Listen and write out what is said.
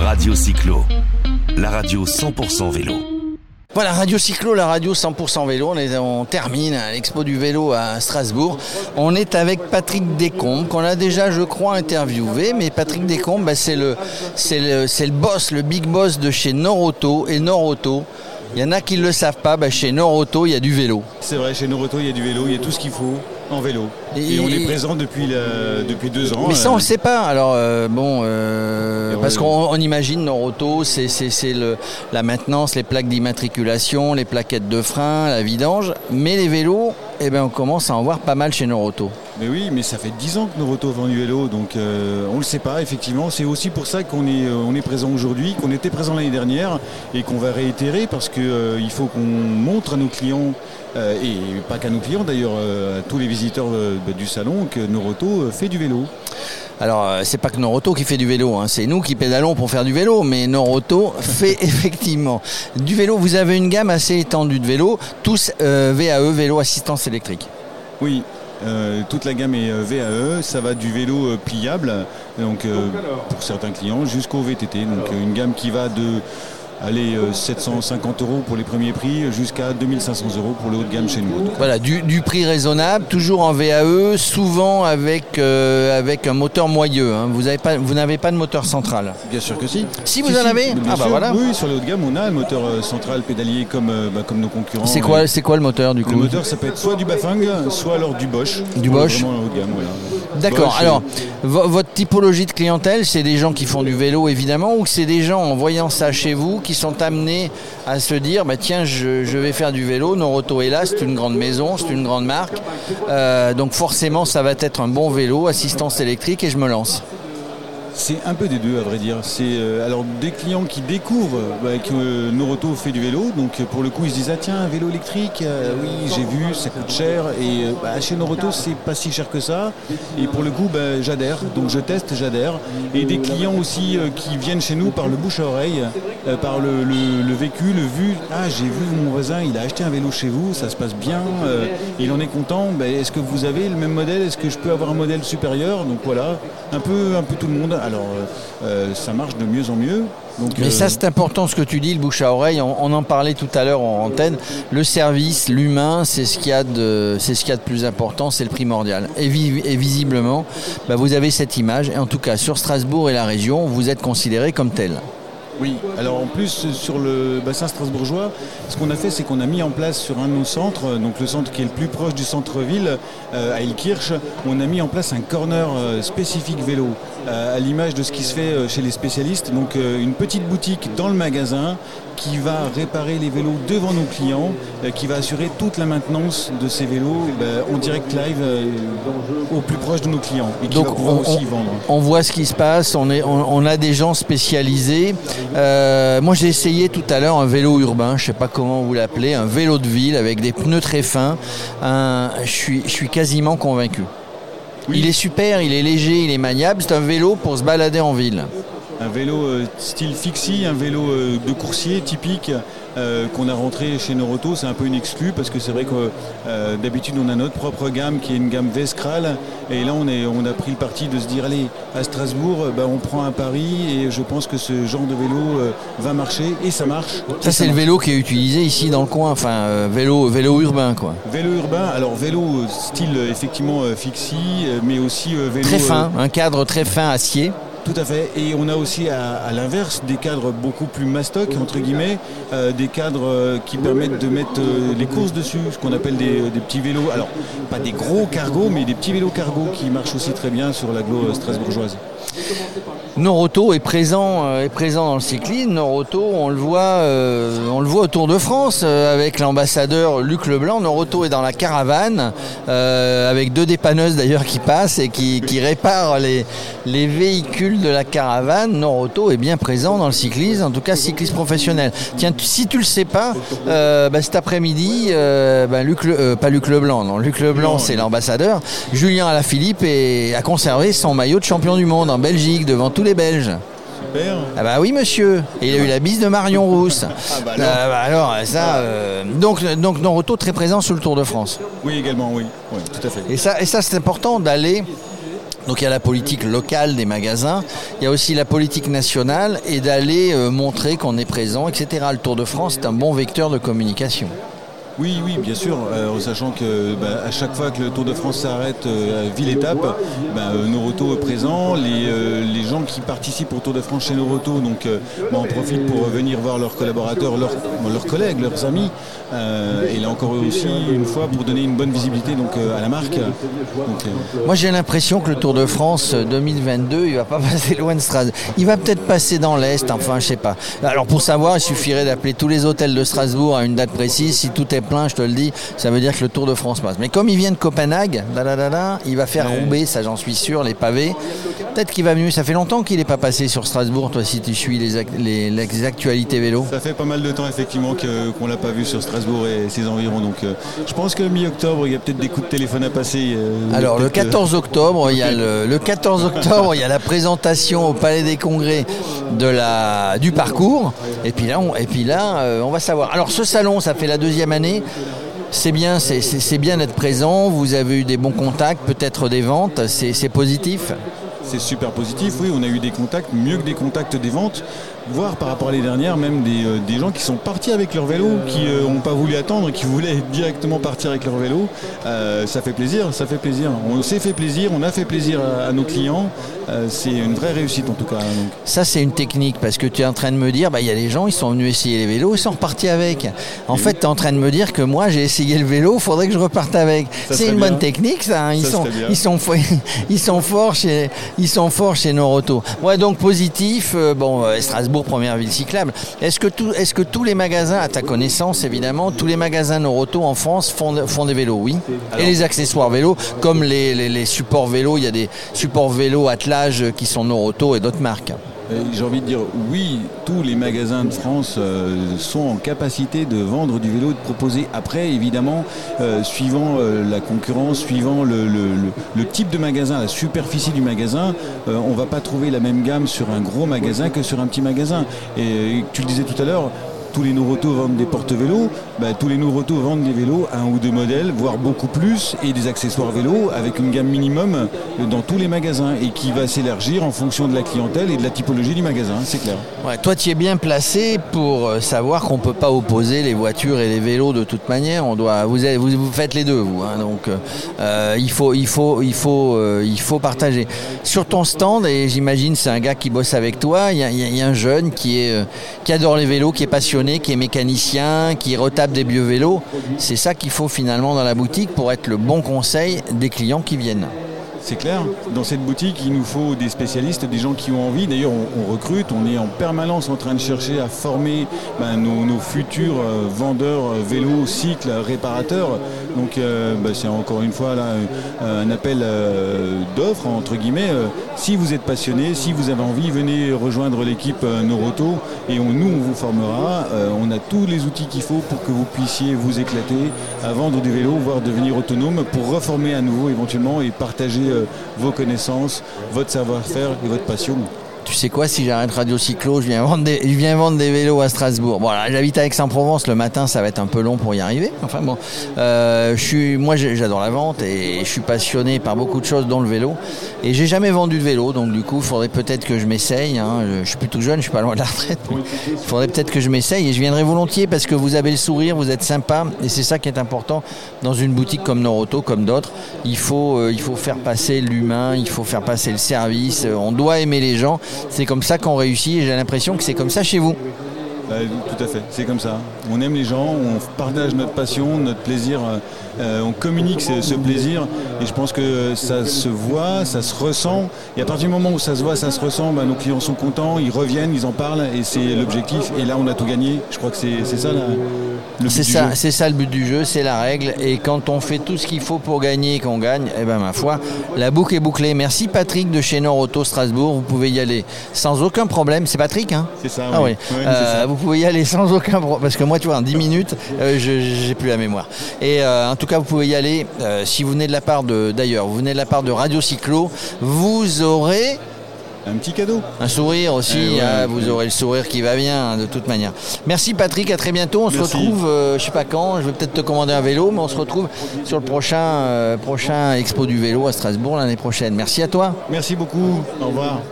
Radio Cyclo, la radio 100% vélo. Voilà, Radio Cyclo, la radio 100% vélo. On, est- on termine l'expo du vélo à Strasbourg. On est avec Patrick Descombes, qu'on a déjà, je crois, interviewé. Mais Patrick Descombes, bah, c'est le, c'est le, c'est le boss, le big boss de chez Norauto. Et Norauto, il y en a qui ne le savent pas, bah, chez Norauto, il y a du vélo. C'est vrai, chez Noroto, il y a du vélo, il y a tout ce qu'il faut en vélo. Et- Et, on est présent depuis, la- depuis deux ans. Mais ça, euh, on le sait pas. Alors, euh, bon, euh, parce qu'on on imagine Norauto, c'est c'est- la maintenance, les plaques d'immatriculation, les plaquettes de frein, la vidange. Mais les vélos, eh ben, on commence à en voir pas mal chez Norauto. Mais oui, mais ça fait 10 ans que Noroto vend du vélo, donc euh, on ne le sait pas, effectivement. C'est aussi pour ça qu'on est, euh, on est présent aujourd'hui, qu'on était présent l'année dernière et qu'on va réitérer parce qu'il faut qu'on montre à nos clients, euh, et pas qu'à nos clients d'ailleurs, euh, à tous les visiteurs euh, du salon, que Noroto euh, fait du vélo. Alors, euh, c'est pas que Norauto qui fait du vélo, hein, c'est nous qui pédalons pour faire du vélo, mais Norauto fait effectivement du vélo. Vous avez une gamme assez étendue de vélos, tous euh, VAE, vélo assistance électrique. Oui, euh, toute la gamme est euh, VAE, ça va du vélo euh, pliable, donc euh, pour certains clients, jusqu'au VTT. Donc une gamme qui va de allez, euh, 750 euros pour les premiers prix jusqu'à 2500 euros pour le haut de gamme chez nous. Voilà, du, du prix raisonnable, toujours en VAE, souvent avec, euh, avec un moteur moyeux. hein. Vous avez pas- vous n'avez pas de moteur central. Bien sûr que si. Si vous en avez Ah bah voilà. Oui, sur le haut de gamme, on a le moteur euh, central pédalier comme, euh, bah, comme nos concurrents. C'est quoi, Et c'est quoi le moteur du coup Le moteur, ça peut être soit du Bafang, soit alors du Bosch. Du Bosch. Voilà. D'accord, alors euh, vo- votre typologie de clientèle, c'est des gens qui font du vélo évidemment, ou c'est des gens en voyant ça chez vous qui sont amenés à se dire bah tiens je, vais faire du vélo, Noroto est là, c'est une grande maison, c'est une grande marque, Euh, donc forcément ça va être un bon vélo, assistance électrique et je me lance. C'est un peu des deux à vrai dire. C'est euh, alors des clients qui découvrent bah, que euh, Noroto fait du vélo, donc euh, pour le coup ils se disent ah tiens un vélo électrique, oui j'ai vu, ça coûte cher. Et bah, chez Noroto c'est pas si cher que ça. Et pour le coup bah, j'adhère, donc je teste, j'adhère. Et des clients aussi qui viennent chez nous par le bouche à oreille, par le, vécu, le vu, ah j'ai vu mon voisin il a acheté un vélo chez vous, ça se passe bien, il en est content, Bah, est-ce que vous avez le même modèle, est-ce que je peux avoir un modèle supérieur, donc voilà, un peu, un peu tout le monde. Alors, euh, euh, ça marche de mieux en mieux. Donc, Mais euh, ça, c'est important ce que tu dis, le bouche à oreille. On, on en parlait tout à l'heure en antenne. Le service, l'humain, c'est ce qu'il y a de, c'est ce qu'il y a de plus important, c'est le primordial. Et, vi- et visiblement, bah, vous avez cette image. Et en tout cas, sur Strasbourg et la région, vous êtes considéré comme tel. Oui, alors en plus sur le bassin strasbourgeois, ce qu'on a fait c'est qu'on a mis en place sur un de nos centres, euh, donc le centre qui est le plus proche du centre-ville, euh, à Ilkirch, on a mis en place un corner euh, spécifique vélo, euh, à l'image de ce qui se fait chez les spécialistes. Donc une petite boutique dans le magasin qui va réparer les vélos devant nos clients, qui va assurer toute la maintenance de ces vélos euh, en direct live au plus proche de nos clients et qui va pouvoir on, aussi vendre. on voit ce qui se passe, on, est, on, on a des gens spécialisés. Euh, moi j'ai essayé tout à l'heure un vélo urbain, je sais pas comment vous l'appelez, un vélo de ville avec des pneus très fins. Un- je, suis, je suis quasiment convaincu. Oui. Il est super, il est léger, il est maniable, c'est un vélo pour se balader en ville. Un vélo euh, style fixie, un vélo euh, de coursier typique euh, qu'on a rentré chez Noroto. C'est un peu une exclue parce que c'est vrai que euh, d'habitude on a notre propre gamme qui est une gamme Vescral. Et là on, est, on a pris le parti de se dire allez à Strasbourg euh, bah, on prend un pari et je pense que ce genre de vélo euh, va marcher et ça marche. Ça c'est le vélo qui est utilisé ici dans le coin, enfin vélo, vélo urbain quoi. Vélo urbain, alors vélo style effectivement fixie, mais aussi vélo Très fin, un cadre très fin acier. Tout à fait. Et on a aussi à, l'inverse des cadres beaucoup plus mastoc, entre guillemets, euh, des cadres euh, qui permettent de mettre euh, les courses dessus, ce qu'on appelle des, petits vélos. Alors, pas des gros cargos, mais des petits vélos cargos qui marchent aussi très bien sur l'agglo strasbourgeoise. Noroto est présent, est présent dans le cyclisme. Noroto, on le voit, euh, on le voit au Tour de France avec l'ambassadeur Luc Leblanc. Noroto est dans la caravane avec deux dépanneuses d'ailleurs qui passent et qui, qui réparent les, les véhicules de la caravane. Noroto est bien présent dans le cyclisme, en tout cas cyclisme professionnel. Tiens, si tu le sais pas, euh, bah, cet après-midi, euh, bah, Luc, Le- euh, pas Luc Leblanc, non, Luc Leblanc c'est l'ambassadeur. Julien Alaphilippe est- a conservé son maillot de champion du monde en Belgique devant tous les Belges. Super. Ah bah oui monsieur. Et il a eu la bise de Marion Rousse. bah alors. Ah bah alors, ça. euh, donc donc Noroto très présent sur le Tour de France. Oui, également, oui. Oui, tout à fait. Et ça et ça c'est important d'aller Donc il y a la politique locale des magasins, il y a aussi la politique nationale et d'aller euh, montrer qu'on est présent, etc. Le Tour de France est un bon vecteur de communication. Oui, oui, bien sûr, euh, en sachant que bah, à chaque fois que le Tour de France s'arrête euh, à ville-étape, bah, euh, Noroto est présent. Les, gens qui participent au Tour de France chez Noroto donc, bah, en profitent pour venir voir leurs collaborateurs, leurs, collègues, leurs amis. et là encore aussi, une fois, pour donner une bonne visibilité à la marque. Moi j'ai l'impression que le Tour de France 2022, il va pas passer loin de Strasbourg. Il va peut-être passer dans l'Est, enfin je sais pas. Alors pour savoir, il suffirait d'appeler tous les hôtels de Strasbourg à une date précise. Si tout est plein, je te le dis, ça veut dire que le Tour de France passe. Mais comme il vient de Copenhague, il va faire Roubaix, ça j'en suis sûr, les pavés. Peut-être qu'il va mieux. Ça fait longtemps qu'il n'est pas passé sur Strasbourg, toi, si tu suis les, les, actualités vélo. Ça fait pas mal de temps, effectivement, qu'on ne l'a pas vu sur Strasbourg et ses environs. Donc, euh, je pense que mi-octobre, il y a peut-être des coups de téléphone à passer. Euh, Alors, le 14 octobre, il y a le, 14 octobre, il y a la présentation au Palais des Congrès de la, du parcours. Et puis là, euh, on va savoir. Alors, ce salon, ça fait la deuxième année. C'est bien, c'est bien d'être présent. Vous avez eu des bons contacts, peut-être des ventes. C'est positif c'est super positif. Oui, on a eu des contacts, mieux que des contacts des ventes voir par rapport à l'année dernière même des, euh, des, gens qui sont partis avec leur vélo, qui n'ont euh, pas voulu attendre, qui voulaient directement partir avec leur vélo. Euh, ça fait plaisir, ça fait plaisir. On s'est fait plaisir, on a fait plaisir à, nos clients. c'est une vraie réussite en tout cas. Ça c'est une technique parce que tu es en train de me dire, bah, il y a des gens, ils sont venus essayer les vélos, ils sont repartis avec. En fait, tu es en train de me dire que moi j'ai essayé le vélo, il faudrait que je reparte avec. C'est une bonne technique ça. Hein. Ils, sont, ils, sont, ils sont forts chez, ils sont forts chez Noroto. Ouais, donc positif. bon, Strasbourg première ville cyclable. Est-ce que, tous les magasins, à ta connaissance évidemment, tous les magasins Noroto en France font, font des vélos, oui Et les accessoires vélos, comme les, supports vélos, il y a des supports vélos attelage qui sont Noroto et d'autres marques. Euh, j'ai envie de dire oui, tous les magasins de France euh, sont en capacité de vendre du vélo de proposer. Après, évidemment, euh, suivant la concurrence, suivant le, le, type de magasin, la superficie du magasin, on ne va pas trouver la même gamme sur un gros magasin que sur un petit magasin. Et tu le disais tout à l'heure, tous les Noroto vendent des porte-vélos, bah, tous les Noroto vendent des vélos, un ou deux modèles, voire beaucoup plus, et des accessoires vélos avec une gamme minimum dans tous les magasins et qui va s'élargir en fonction de la clientèle et de la typologie du magasin, c'est clair. Toi, tu es bien placé pour euh, savoir qu'on ne peut pas opposer les voitures et les vélos de toute manière. On doit, vous, vous, faites les deux, vous. Hein, donc, euh, euh, il, faut, il, faut, il, faut, il faut partager. Sur ton stand, et j'imagine c'est un gars qui bosse avec toi, il y, y, a un jeune qui, est, qui adore les vélos, qui est passionné qui est mécanicien, qui retape des vieux vélos. C'est ça qu'il faut finalement dans la boutique pour être le bon conseil des clients qui viennent. C'est clair. Dans cette boutique, il nous faut des spécialistes, des gens qui ont envie. D'ailleurs, on, recrute, on est en permanence en train de chercher à former ben, nos, futurs euh, vendeurs euh, vélos, cycles, réparateurs. Donc, euh, ben, c'est encore une fois là, un appel d'offres, entre guillemets. si vous êtes passionné, si vous avez envie, venez rejoindre l'équipe Noroto et nous, on vous formera. on a tous les outils qu'il faut pour que vous puissiez vous éclater à vendre du vélo, voire devenir autonome pour reformer à nouveau éventuellement et partager vos connaissances, votre savoir-faire et votre passion tu sais quoi, si j'arrête Radio Cyclo, je viens vendre des, je viens vendre des vélos à Strasbourg. J'habite à Aix-en-Provence, le matin ça va être un peu long pour y arriver. Enfin bon, euh, je suis, moi j'adore la vente et je suis passionné par beaucoup de choses dont le vélo. Et j'ai jamais vendu de vélo, donc du coup il faudrait peut-être que je m'essaye. Hein. Je, suis plutôt jeune, je suis pas loin de la retraite. Il faudrait peut-être que je m'essaye et je viendrai volontiers parce que vous avez le sourire, vous êtes sympa et c'est ça qui est important dans une boutique comme Noroto, comme d'autres. Il euh, il faut faire passer l'humain, il faut faire passer le service. On doit aimer les gens. C'est comme ça qu'on réussit et j'ai l'impression que c'est comme ça chez vous. Bah, tout à fait, c'est comme ça. On aime les gens, on partage notre passion, notre plaisir, euh, on communique ce, plaisir et je pense que ça se voit, ça se ressent. Et à partir du moment où ça se voit, ça se ressent, bah, nos clients sont contents, ils reviennent, ils en parlent et c'est l'objectif. Et là, on a tout gagné. Je crois que c'est ça là. C'est ça, c'est ça le but du jeu, c'est la règle. Et quand on fait tout ce qu'il faut pour gagner et qu'on gagne, eh ben ma foi, la boucle est bouclée. Merci Patrick de chez Auto Strasbourg. Vous pouvez y aller sans aucun problème. C'est Patrick, hein? C'est ça. Ah oui. Euh, vous pouvez y aller sans aucun problème parce que moi, tu vois, en 10 minutes, euh, je j'ai plus la mémoire. Et euh, en tout cas, vous pouvez y aller. si vous venez de la part de, d'ailleurs, vous venez de la part de Radio Cyclo, vous aurez un petit cadeau. Un sourire aussi, Eh ouais, hein, vous oui. aurez le sourire qui va bien hein, de toute manière. Merci Patrick, à très bientôt. On se retrouve, euh, je sais pas quand, je vais peut-être te commander un vélo, mais on se retrouve sur le prochain, euh, prochain Expo du vélo à Strasbourg l'année prochaine. Merci à toi. Merci beaucoup. Au revoir.